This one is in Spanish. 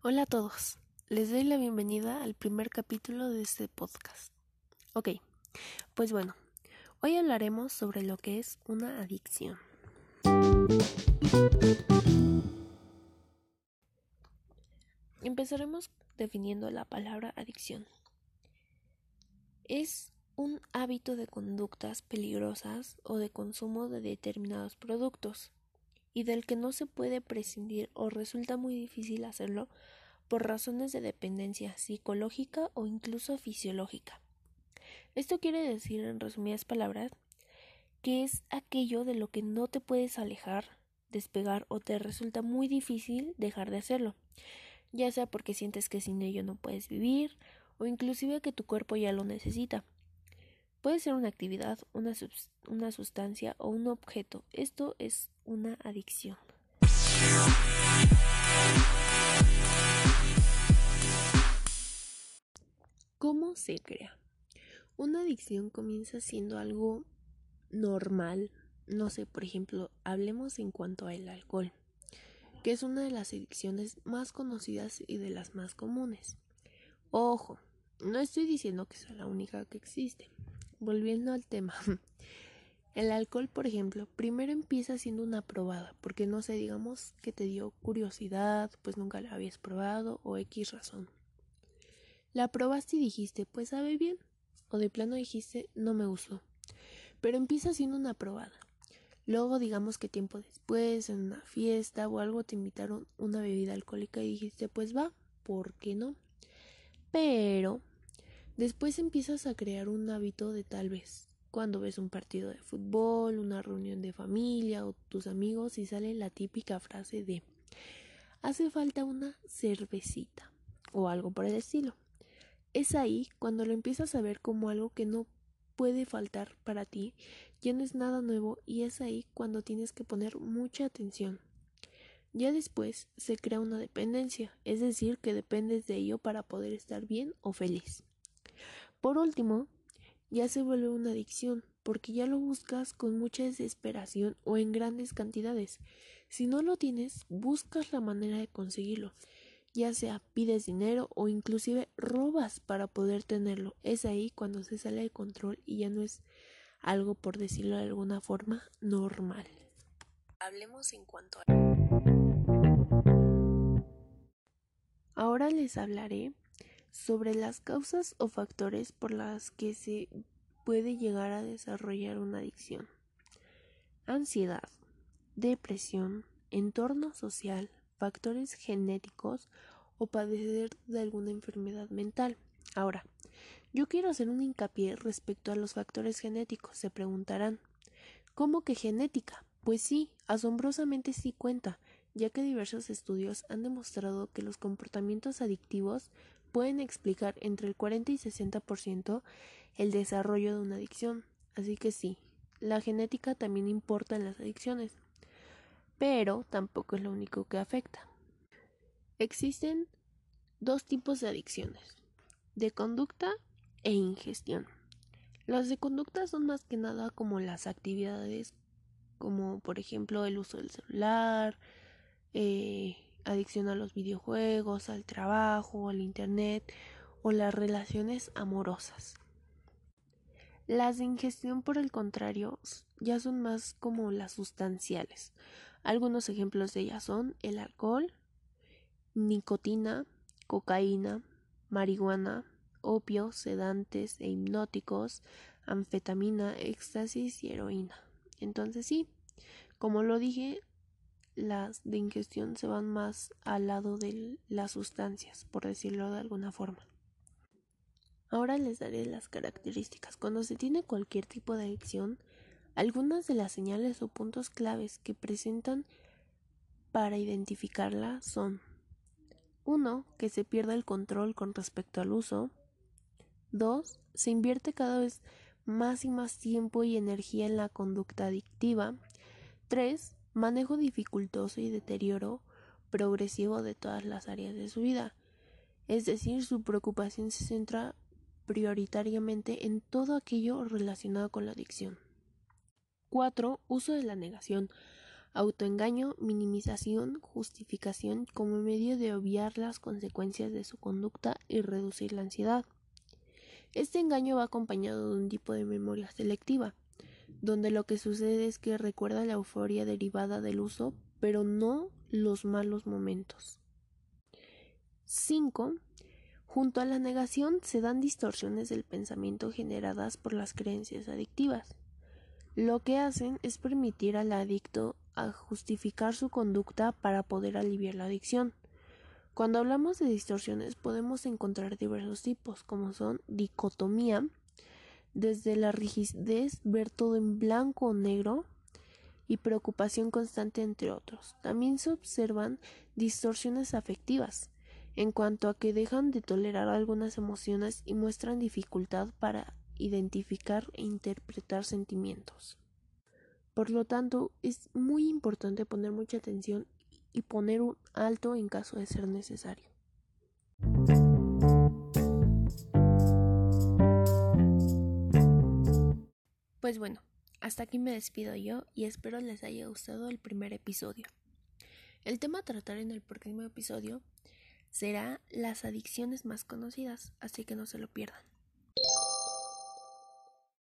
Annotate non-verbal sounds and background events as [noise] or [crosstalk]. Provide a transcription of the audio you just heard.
Hola a todos, les doy la bienvenida al primer capítulo de este podcast. Ok, pues bueno, hoy hablaremos sobre lo que es una adicción. Empezaremos definiendo la palabra adicción. Es un hábito de conductas peligrosas o de consumo de determinados productos y del que no se puede prescindir o resulta muy difícil hacerlo por razones de dependencia psicológica o incluso fisiológica. Esto quiere decir, en resumidas palabras, que es aquello de lo que no te puedes alejar, despegar o te resulta muy difícil dejar de hacerlo, ya sea porque sientes que sin ello no puedes vivir o inclusive que tu cuerpo ya lo necesita. Puede ser una actividad, una, una sustancia o un objeto. Esto es una adicción. ¿Cómo se crea? Una adicción comienza siendo algo normal. No sé, por ejemplo, hablemos en cuanto al alcohol, que es una de las adicciones más conocidas y de las más comunes. Ojo, no estoy diciendo que sea la única que existe. Volviendo al tema. [laughs] El alcohol, por ejemplo, primero empieza siendo una probada, porque no sé, digamos que te dio curiosidad, pues nunca la habías probado o X razón. La probaste y dijiste, pues sabe bien, o de plano dijiste, no me gustó. Pero empieza siendo una probada. Luego, digamos que tiempo después, en una fiesta o algo, te invitaron una bebida alcohólica y dijiste, pues va, ¿por qué no? Pero después empiezas a crear un hábito de tal vez cuando ves un partido de fútbol, una reunión de familia o tus amigos y sale la típica frase de hace falta una cervecita o algo por el estilo. Es ahí cuando lo empiezas a ver como algo que no puede faltar para ti, ya no es nada nuevo y es ahí cuando tienes que poner mucha atención. Ya después se crea una dependencia, es decir, que dependes de ello para poder estar bien o feliz. Por último, ya se vuelve una adicción, porque ya lo buscas con mucha desesperación o en grandes cantidades. Si no lo tienes, buscas la manera de conseguirlo, ya sea pides dinero o inclusive robas para poder tenerlo. Es ahí cuando se sale de control y ya no es algo, por decirlo de alguna forma, normal. Hablemos en cuanto a... Ahora les hablaré sobre las causas o factores por las que se puede llegar a desarrollar una adicción. Ansiedad, depresión, entorno social, factores genéticos o padecer de alguna enfermedad mental. Ahora, yo quiero hacer un hincapié respecto a los factores genéticos. Se preguntarán, ¿cómo que genética? Pues sí, asombrosamente sí cuenta, ya que diversos estudios han demostrado que los comportamientos adictivos pueden explicar entre el 40 y 60% el desarrollo de una adicción. Así que sí, la genética también importa en las adicciones, pero tampoco es lo único que afecta. Existen dos tipos de adicciones, de conducta e ingestión. Las de conducta son más que nada como las actividades como por ejemplo el uso del celular, eh, adicción a los videojuegos, al trabajo, al internet o las relaciones amorosas. Las de ingestión, por el contrario, ya son más como las sustanciales. Algunos ejemplos de ellas son el alcohol, nicotina, cocaína, marihuana, opio, sedantes e hipnóticos, anfetamina, éxtasis y heroína. Entonces sí, como lo dije, las de ingestión se van más al lado de las sustancias, por decirlo de alguna forma. Ahora les daré las características. Cuando se tiene cualquier tipo de adicción, algunas de las señales o puntos claves que presentan para identificarla son 1. Que se pierda el control con respecto al uso. 2. Se invierte cada vez más y más tiempo y energía en la conducta adictiva. 3 manejo dificultoso y deterioro progresivo de todas las áreas de su vida. Es decir, su preocupación se centra prioritariamente en todo aquello relacionado con la adicción. 4. Uso de la negación. autoengaño, minimización, justificación como medio de obviar las consecuencias de su conducta y reducir la ansiedad. Este engaño va acompañado de un tipo de memoria selectiva, donde lo que sucede es que recuerda la euforia derivada del uso, pero no los malos momentos. 5. Junto a la negación se dan distorsiones del pensamiento generadas por las creencias adictivas. Lo que hacen es permitir al adicto a justificar su conducta para poder aliviar la adicción. Cuando hablamos de distorsiones podemos encontrar diversos tipos, como son dicotomía, desde la rigidez, ver todo en blanco o negro, y preocupación constante, entre otros. También se observan distorsiones afectivas, en cuanto a que dejan de tolerar algunas emociones y muestran dificultad para identificar e interpretar sentimientos. Por lo tanto, es muy importante poner mucha atención y poner un alto en caso de ser necesario. Pues bueno, hasta aquí me despido yo y espero les haya gustado el primer episodio. El tema a tratar en el próximo episodio será las adicciones más conocidas, así que no se lo pierdan.